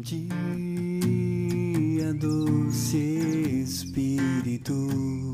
dia, doce Espírito,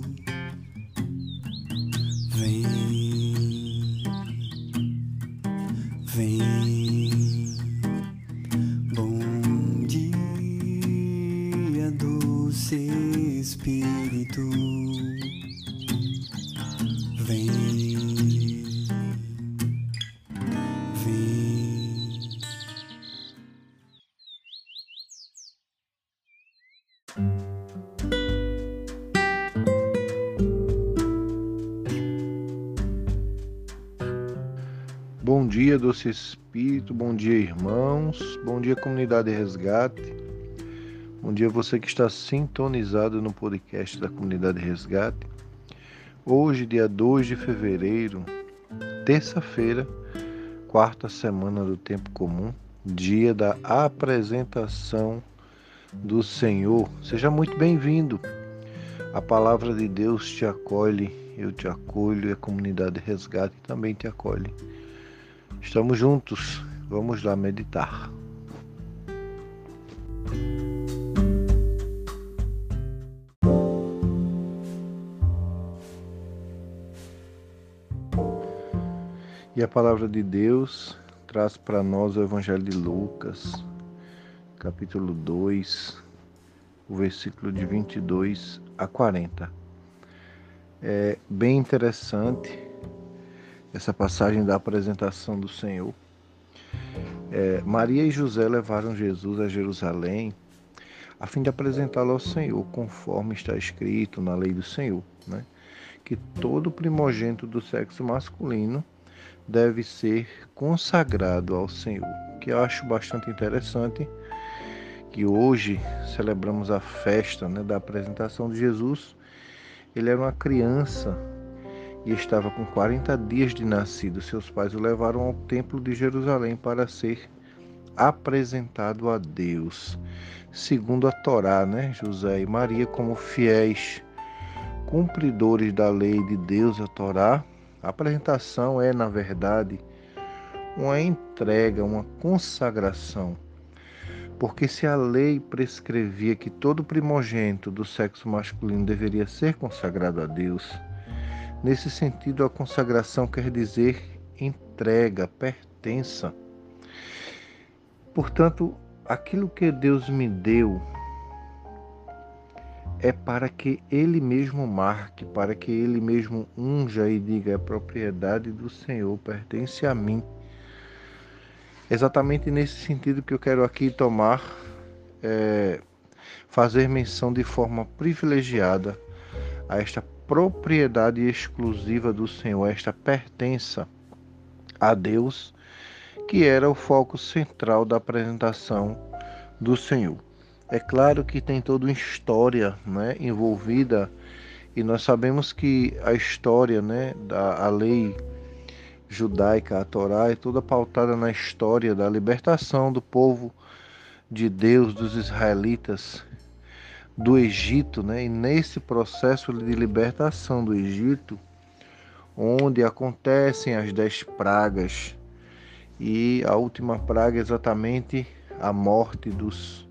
Bom dia, doce Espírito, bom dia, irmãos, bom dia, comunidade Resgate, bom dia, você que está sintonizado no podcast da comunidade Resgate. Hoje, dia 2 de fevereiro, terça-feira, quarta semana do tempo comum, dia da apresentação do Senhor. Seja muito bem-vindo. A palavra de Deus te acolhe, eu te acolho e a comunidade Resgate também te acolhe. Estamos juntos, vamos lá meditar. E a palavra de Deus traz para nós o Evangelho de Lucas, capítulo 2, o versículo de 22 a 40. É bem interessante essa passagem da apresentação do Senhor. É, Maria e José levaram Jesus a Jerusalém a fim de apresentá-lo ao Senhor, conforme está escrito na lei do Senhor, né? que todo primogênito do sexo masculino deve ser consagrado ao Senhor. Que eu acho bastante interessante que hoje celebramos a festa né, da apresentação de Jesus. Ele era uma criança e estava com 40 dias de nascido. Seus pais o levaram ao templo de Jerusalém para ser apresentado a Deus. Segundo a Torá, né? José e Maria, como fiéis cumpridores da lei de Deus, a Torá, a apresentação é, na verdade, uma entrega, uma consagração. Porque se a lei prescrevia que todo primogênito do sexo masculino deveria ser consagrado a Deus, Nesse sentido, a consagração quer dizer entrega, pertença. Portanto, aquilo que Deus me deu é para que Ele mesmo marque, para que Ele mesmo unja e diga: a propriedade do Senhor pertence a mim. Exatamente nesse sentido que eu quero aqui tomar, é, fazer menção de forma privilegiada a esta propriedade exclusiva do Senhor, esta pertença a Deus, que era o foco central da apresentação do Senhor. É claro que tem toda uma história né, envolvida, e nós sabemos que a história né, da lei judaica, a Torá, é toda pautada na história da libertação do povo de Deus, dos israelitas, do Egito, né? E nesse processo de libertação do Egito, onde acontecem as dez pragas e a última praga é exatamente a morte dos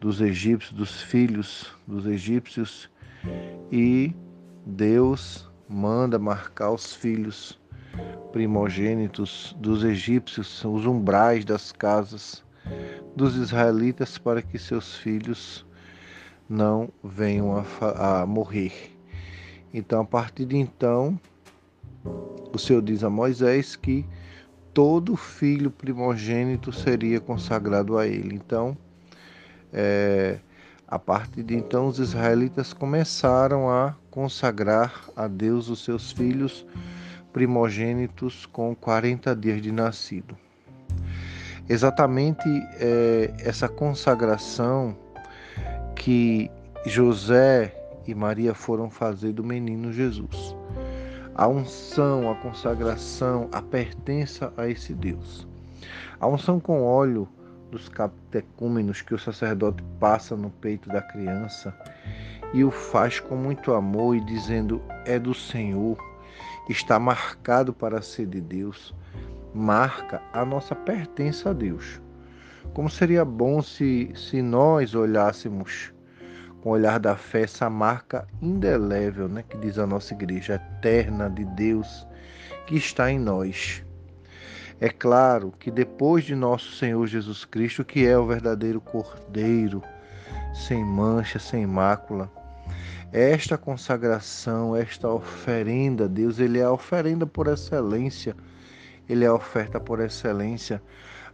dos egípcios, dos filhos dos egípcios e Deus manda marcar os filhos primogênitos dos egípcios, os umbrais das casas dos israelitas para que seus filhos não venham a, a morrer. Então, a partir de então, o Senhor diz a Moisés que todo filho primogênito seria consagrado a ele. Então, é, a partir de então, os israelitas começaram a consagrar a Deus os seus filhos primogênitos com 40 dias de nascido. Exatamente é, essa consagração que José e Maria foram fazer do menino Jesus. A unção, a consagração, a pertença a esse Deus. A unção com óleo dos catecúmenos que o sacerdote passa no peito da criança e o faz com muito amor e dizendo: É do Senhor, está marcado para ser de Deus, marca a nossa pertença a Deus. Como seria bom se, se nós olhássemos com o olhar da fé essa marca indelével, né, que diz a nossa igreja, eterna de Deus, que está em nós. É claro que depois de nosso Senhor Jesus Cristo, que é o verdadeiro Cordeiro, sem mancha, sem mácula, esta consagração, esta oferenda a Deus, ele é a oferenda por excelência, ele é a oferta por excelência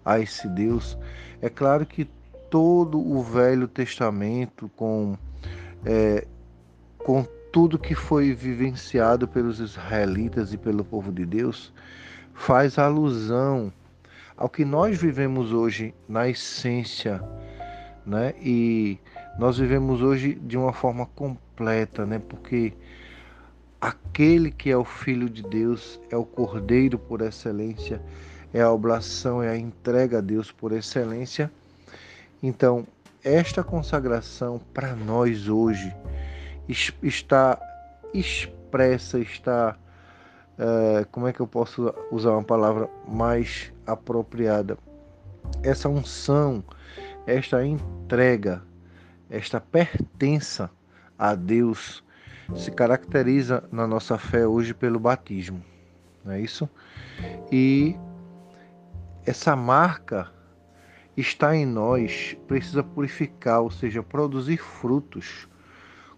a esse Deus. É claro que todo o Velho Testamento, com, é, com tudo que foi vivenciado pelos israelitas e pelo povo de Deus, faz alusão ao que nós vivemos hoje na essência, né? E nós vivemos hoje de uma forma completa, né? Porque aquele que é o filho de Deus é o cordeiro por excelência, é a oblação, é a entrega a Deus por excelência. Então, esta consagração para nós hoje está expressa, está. Uh, como é que eu posso usar uma palavra mais apropriada? Essa unção, esta entrega, esta pertença a Deus se caracteriza na nossa fé hoje pelo batismo, não é isso? E essa marca está em nós, precisa purificar, ou seja, produzir frutos.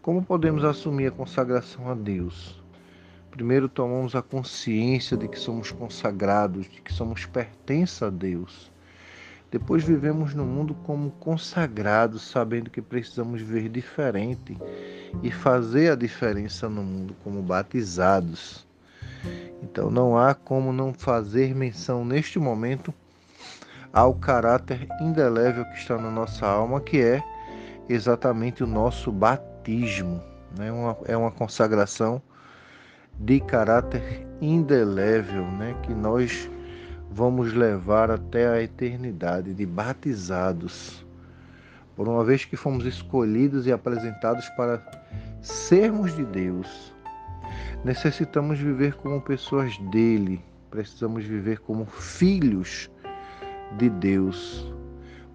Como podemos assumir a consagração a Deus? Primeiro tomamos a consciência de que somos consagrados, de que somos pertença a Deus. Depois vivemos no mundo como consagrados, sabendo que precisamos viver diferente e fazer a diferença no mundo como batizados. Então não há como não fazer menção neste momento ao caráter indelével que está na nossa alma, que é exatamente o nosso batismo. Né? Uma, é uma consagração de caráter indelével, né? que nós vamos levar até a eternidade de batizados. Por uma vez que fomos escolhidos e apresentados para sermos de Deus, necessitamos viver como pessoas dele, precisamos viver como filhos de Deus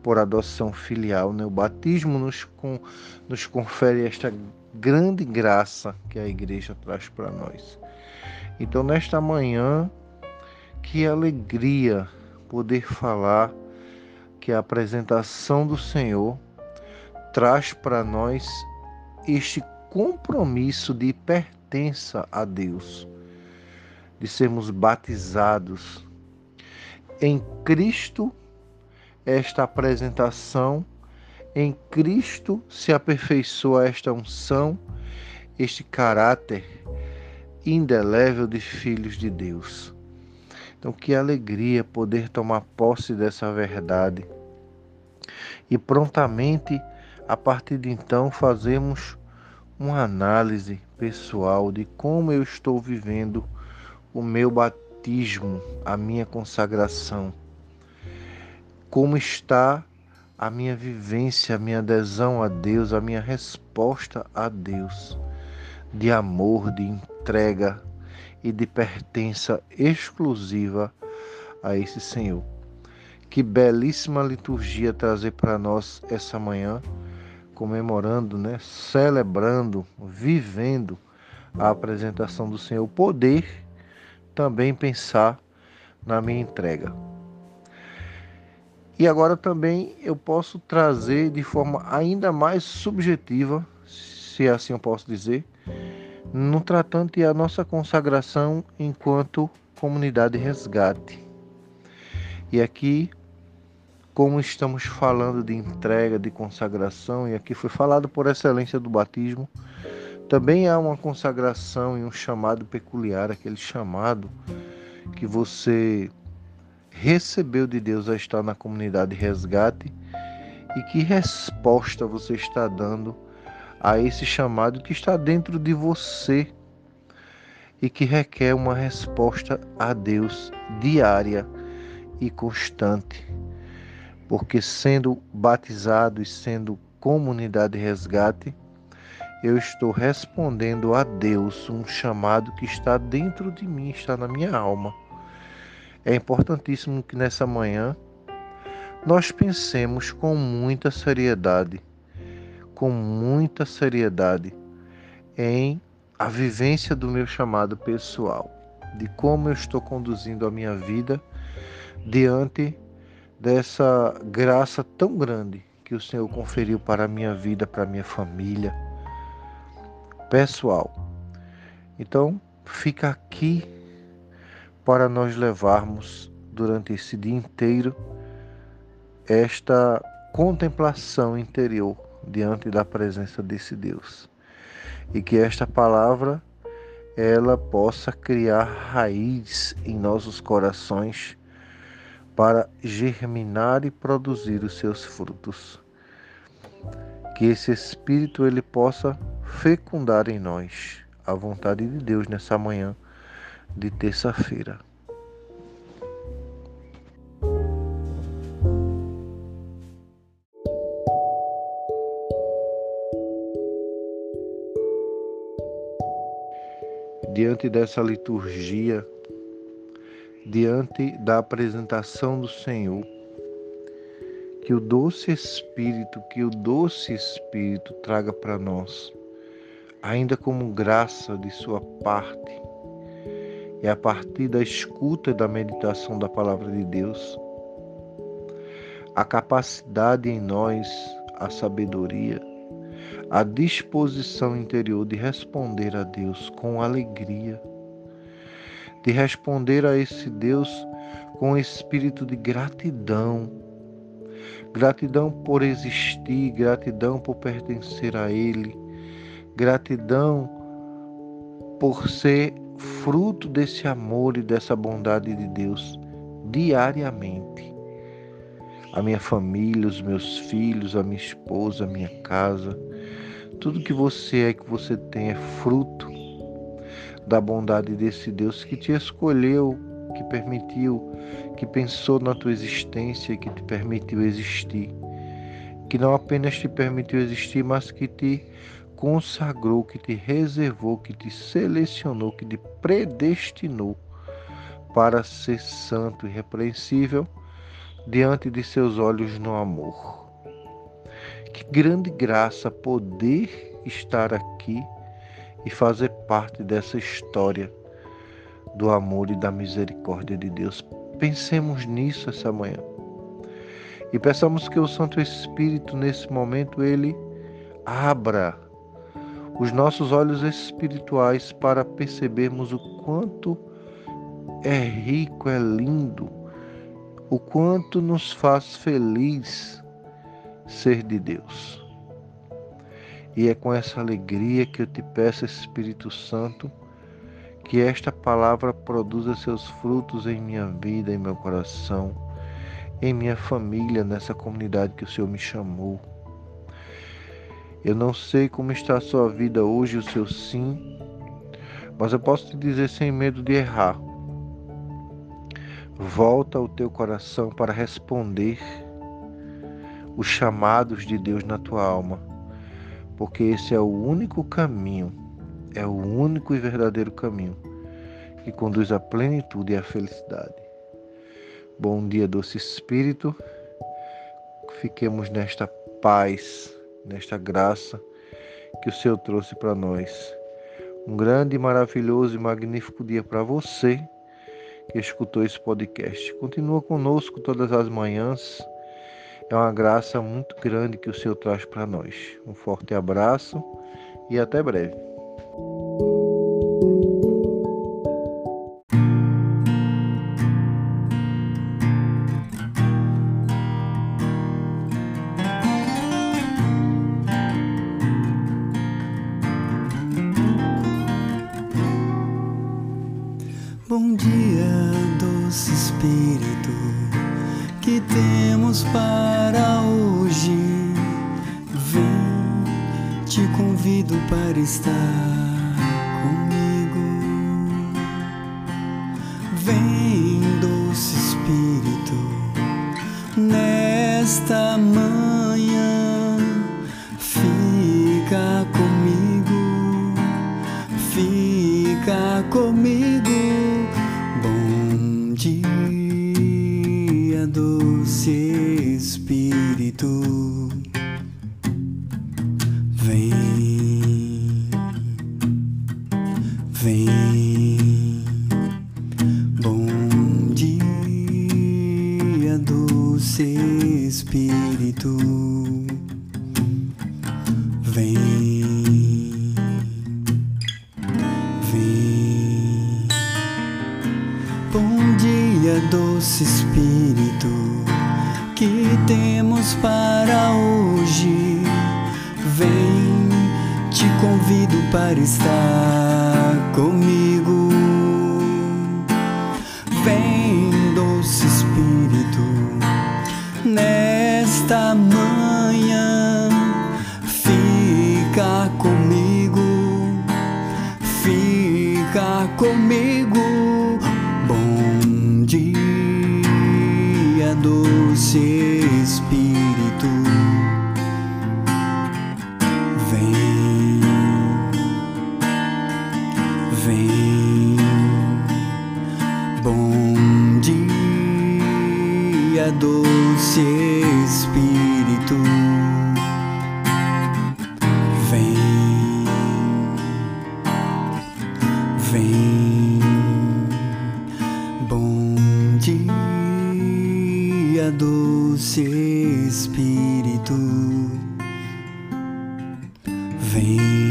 por adoção filial. Né? O batismo nos, com, nos confere esta grande graça que a igreja traz para nós. Então, nesta manhã, que alegria poder falar que a apresentação do Senhor traz para nós este compromisso de pertença a Deus, de sermos batizados em Cristo esta apresentação, em Cristo se aperfeiçoa esta unção, este caráter indelével de filhos de Deus. Então, que alegria poder tomar posse dessa verdade e prontamente, a partir de então, fazermos uma análise pessoal de como eu estou vivendo o meu batismo batismo, a minha consagração? Como está a minha vivência, a minha adesão a Deus, a minha resposta a Deus, de amor, de entrega e de pertença exclusiva a esse Senhor? Que belíssima liturgia trazer para nós essa manhã, comemorando, né, celebrando, vivendo a apresentação do Senhor, o poder também pensar na minha entrega. E agora também eu posso trazer de forma ainda mais subjetiva, se assim eu posso dizer, no tratante a nossa consagração enquanto comunidade resgate. E aqui, como estamos falando de entrega, de consagração, e aqui foi falado por excelência do batismo, também há uma consagração e um chamado peculiar, aquele chamado que você recebeu de Deus a estar na comunidade resgate e que resposta você está dando a esse chamado que está dentro de você e que requer uma resposta a Deus diária e constante. Porque sendo batizado e sendo comunidade resgate, eu estou respondendo a Deus um chamado que está dentro de mim, está na minha alma. É importantíssimo que nessa manhã nós pensemos com muita seriedade, com muita seriedade em a vivência do meu chamado pessoal, de como eu estou conduzindo a minha vida diante dessa graça tão grande que o Senhor conferiu para a minha vida, para a minha família pessoal. Então, fica aqui para nós levarmos durante esse dia inteiro esta contemplação interior diante da presença desse Deus. E que esta palavra ela possa criar raiz em nossos corações para germinar e produzir os seus frutos. Que esse espírito ele possa fecundar em nós a vontade de Deus nessa manhã de terça-feira. Diante dessa liturgia, diante da apresentação do Senhor, que o doce Espírito, que o doce Espírito traga para nós, ainda como graça de sua parte, é a partir da escuta e da meditação da palavra de Deus, a capacidade em nós, a sabedoria, a disposição interior de responder a Deus com alegria, de responder a esse Deus com espírito de gratidão, gratidão por existir, gratidão por pertencer a Ele, gratidão por ser fruto desse amor e dessa bondade de Deus diariamente. A minha família, os meus filhos, a minha esposa, a minha casa, tudo que você é, que você tem, é fruto da bondade desse Deus que te escolheu, que permitiu, que pensou na tua existência, que te permitiu existir. Que não apenas te permitiu existir, mas que te consagrou, que te reservou, que te selecionou, que te predestinou para ser santo e repreensível diante de seus olhos no amor. Que grande graça poder estar aqui e fazer parte dessa história do amor e da misericórdia de Deus. Pensemos nisso essa manhã. E peçamos que o Santo Espírito, nesse momento, ele abra os nossos olhos espirituais para percebermos o quanto é rico, é lindo, o quanto nos faz feliz ser de Deus. E é com essa alegria que eu te peço, Espírito Santo, que esta palavra produza seus frutos em minha vida, em meu coração, em minha família, nessa comunidade que o Senhor me chamou eu não sei como está a sua vida hoje, o seu sim, mas eu posso te dizer sem medo de errar. Volta o teu coração para responder os chamados de Deus na tua alma, porque esse é o único caminho, é o único e verdadeiro caminho que conduz à plenitude e à felicidade. Bom dia, doce Espírito. Fiquemos nesta paz nesta graça que o Senhor trouxe para nós. Um grande, maravilhoso e magnífico dia para você que escutou esse podcast. Continua conosco todas as manhãs. É uma graça muito grande que o Senhor traz para nós. Um forte abraço e até breve. Bom dia, doce Espírito, que temos para hoje. Vem, te convido para estar comigo. Vem, doce Espírito, nesta manhã, fica comigo, fica comigo. Dia, doce Espírito, Bom dia, doce Espírito, que temos para hoje? Vem, te convido para estar comigo. Vem, doce Espírito, nesta manhã, fica comigo, fica comigo. Doce Espírito, doce Espírito, vem,